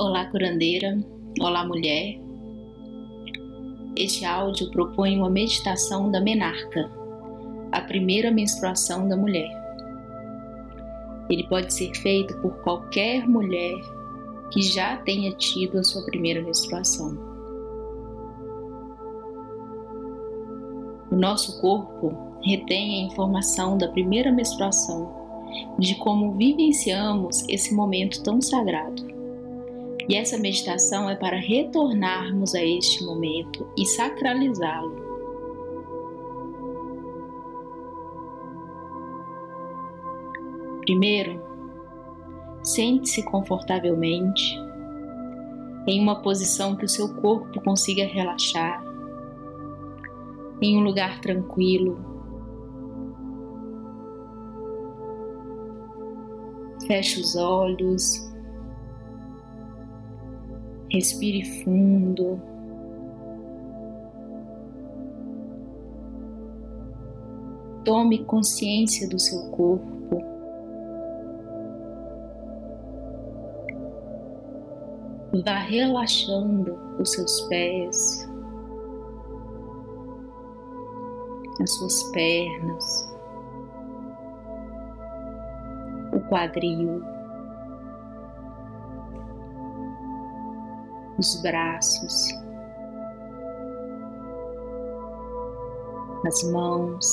Olá, curandeira. Olá, mulher. Este áudio propõe uma meditação da menarca, a primeira menstruação da mulher. Ele pode ser feito por qualquer mulher que já tenha tido a sua primeira menstruação. O nosso corpo retém a informação da primeira menstruação, de como vivenciamos esse momento tão sagrado. E essa meditação é para retornarmos a este momento e sacralizá-lo. Primeiro, sente-se confortavelmente em uma posição que o seu corpo consiga relaxar, em um lugar tranquilo. Feche os olhos Respire fundo. Tome consciência do seu corpo. Vá relaxando os seus pés, as suas pernas, o quadril. Os braços, as mãos,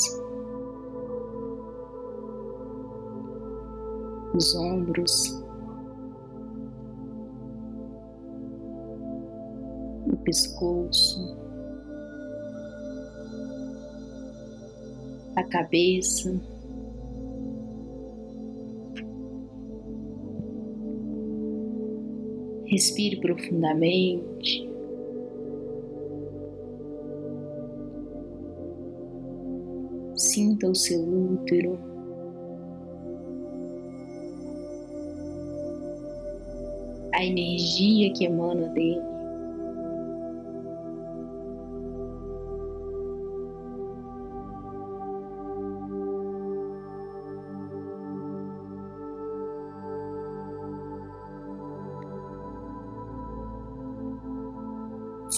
os ombros, o pescoço, a cabeça. Respire profundamente. Sinta o seu útero. A energia que emana dele.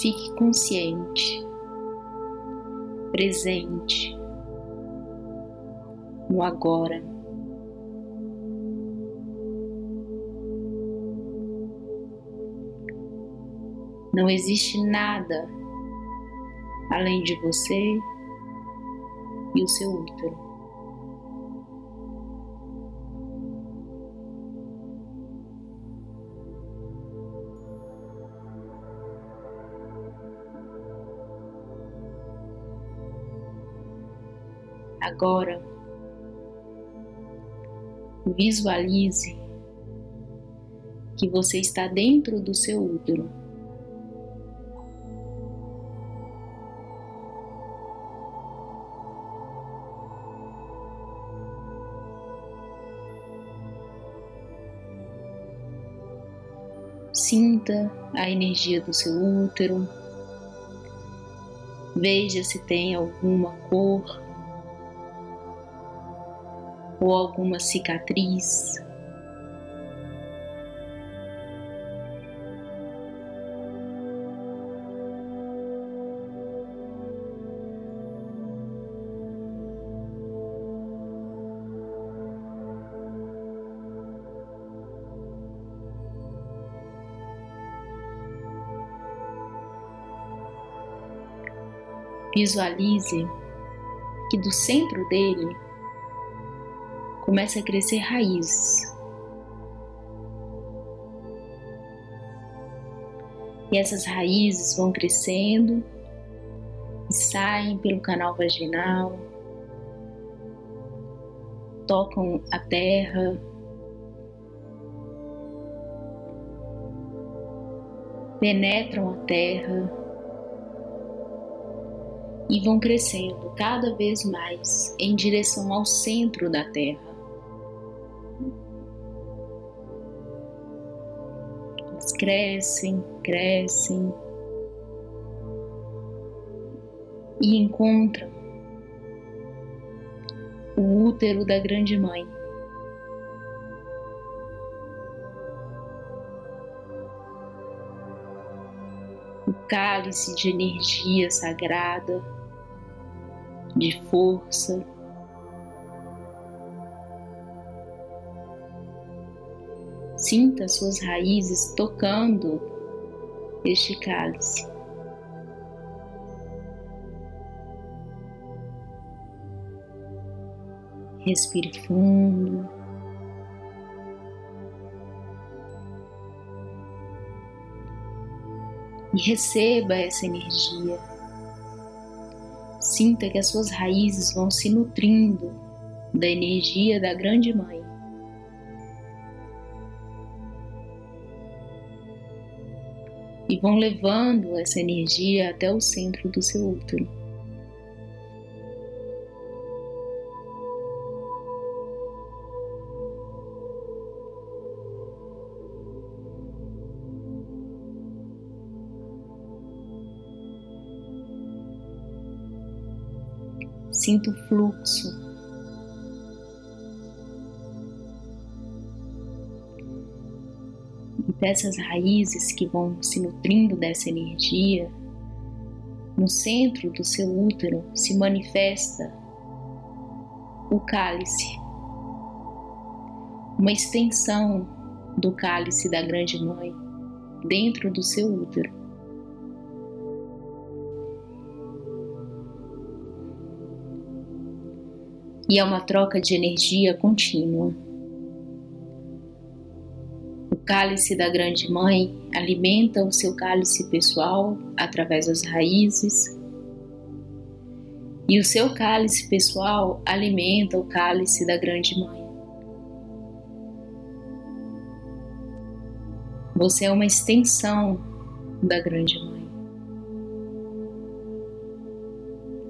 Fique consciente, presente no agora. Não existe nada além de você e o seu útero. Agora, visualize que você está dentro do seu útero. Sinta a energia do seu útero. Veja se tem alguma cor ou alguma cicatriz. Visualize que do centro dele começa a crescer raízes. E essas raízes vão crescendo e saem pelo canal vaginal, tocam a terra, penetram a terra e vão crescendo cada vez mais em direção ao centro da terra. Crescem, crescem e encontram o útero da Grande Mãe. o cálice de energia sagrada, de força. Sinta suas raízes tocando este cálice. Respire fundo. E receba essa energia. Sinta que as suas raízes vão se nutrindo da energia da Grande Mãe. Vão levando essa energia até o centro do seu útero. Sinta o fluxo. Dessas raízes que vão se nutrindo dessa energia, no centro do seu útero se manifesta o cálice, uma extensão do cálice da Grande Mãe dentro do seu útero. e é uma troca de energia contínua. Cálice da Grande Mãe alimenta o seu cálice pessoal através das raízes, e o seu cálice pessoal alimenta o cálice da Grande Mãe. Você é uma extensão da Grande Mãe.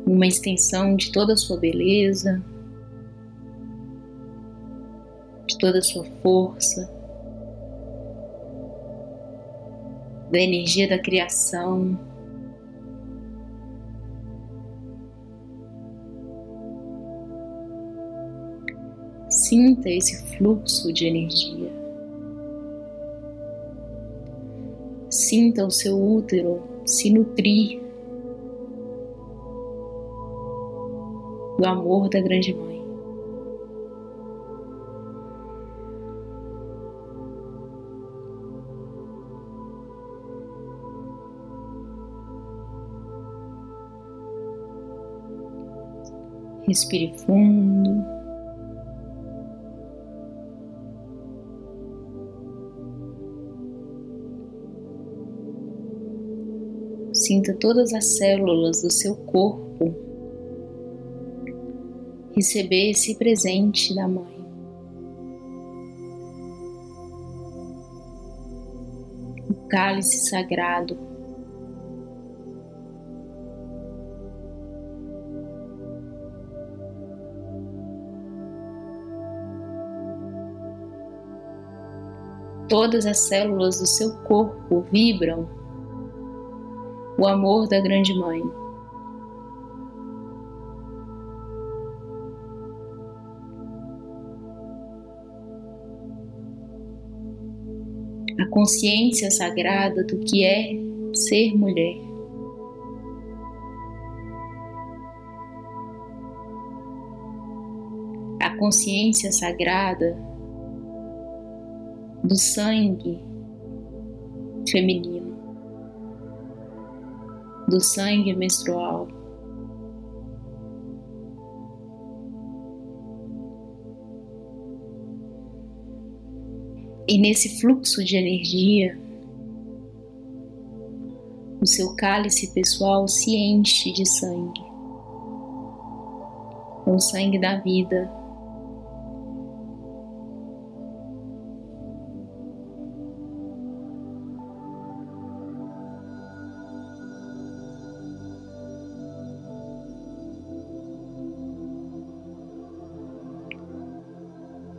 Uma extensão de toda a sua beleza, toda a sua força, da energia da criação. Sinta esse fluxo de energia. Sinta o seu útero se nutrir do amor da Grande Mãe. Respire fundo. Sinta todas as células do seu corpo receber esse presente da Mãe. O cálice sagrado Todas as células do seu corpo vibram o amor da Grande Mãe. A consciência sagrada do que é ser mulher. A consciência sagrada do sangue feminino, do sangue menstrual. E nesse fluxo de energia, o seu cálice pessoal se enche de sangue, o sangue da vida,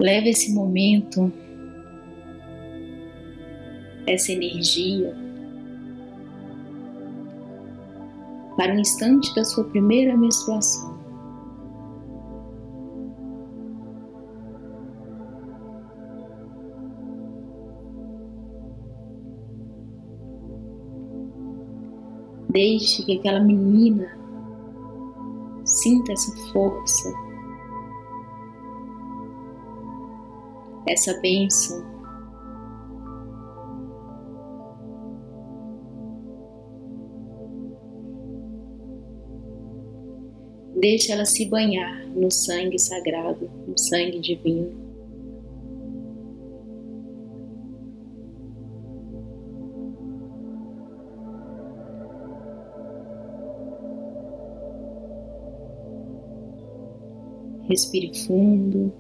Leve esse momento, essa energia, para o instante da sua primeira menstruação. Deixe que aquela menina sinta essa força, essa bênção. Deixe ela se banhar no sangue sagrado, no sangue divino. Respire fundo.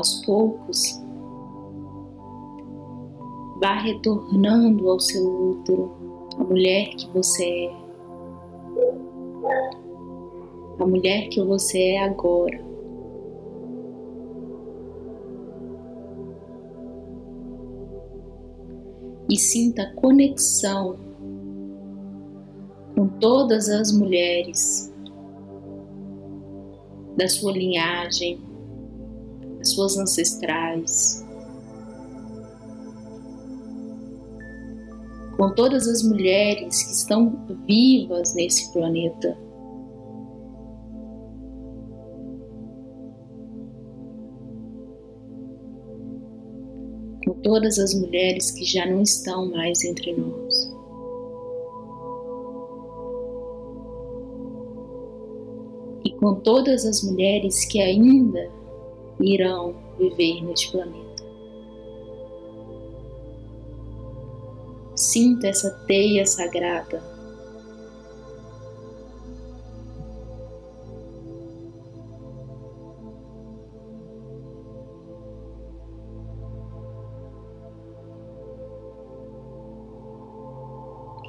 Aos poucos, vá retornando ao seu útero, a mulher que você é, a mulher que você é agora. E sinta conexão com todas as mulheres da sua linhagem, as suas ancestrais, com todas as mulheres que estão vivas nesse planeta. Com todas as mulheres que já não estão mais entre nós. E com todas as mulheres que ainda irão viver neste planeta. Sinta essa teia sagrada.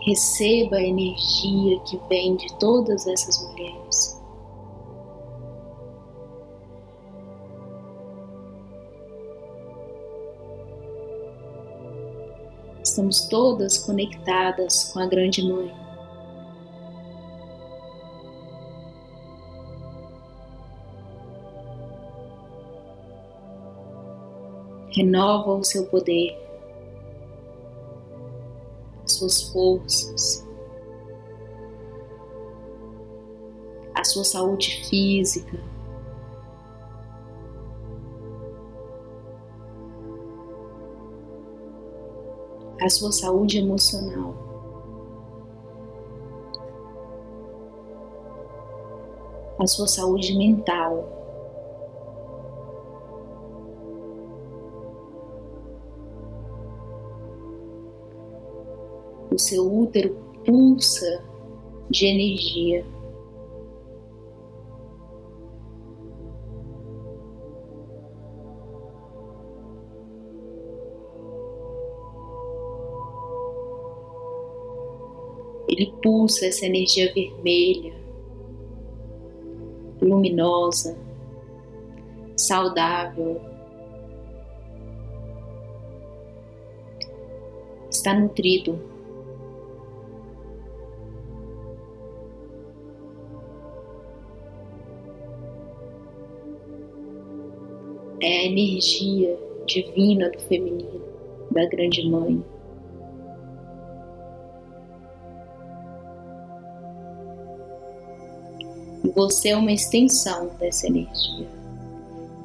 Receba a energia que vem de todas essas mulheres. Estamos todas conectadas com a Grande Mãe. Renova o seu poder, as suas forças, a sua saúde física. A sua saúde emocional. A sua saúde mental. O seu útero pulsa de energia. Ele pulsa essa energia vermelha, luminosa, saudável. Está nutrido. É a energia divina do feminino, da Grande Mãe. Você é uma extensão dessa energia.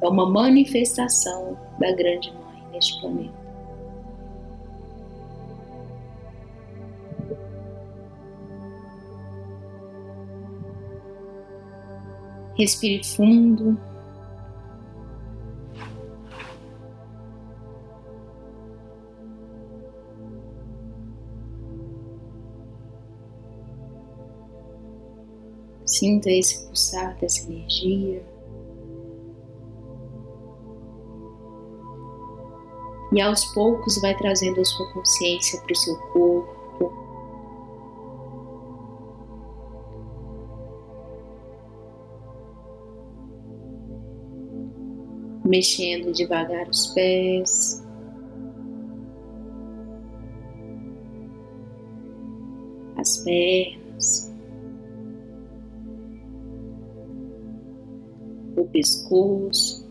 É uma manifestação da Grande Mãe neste planeta. Respire fundo. Sinta esse pulsar dessa energia. E aos poucos vai trazendo a sua consciência para o seu corpo. mexendo devagar os pés. As pernas, pescoço,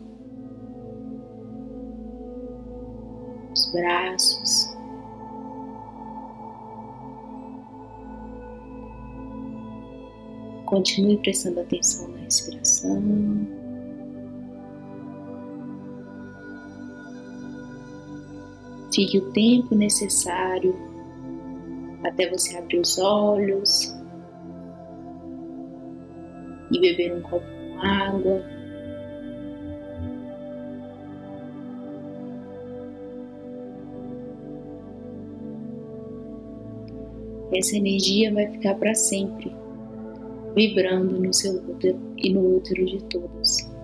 os braços. Continue prestando atenção na respiração. Fique o tempo necessário até você abrir os olhos e beber um copo com água. Essa energia vai ficar para sempre, vibrando no seu útero e no útero de todos.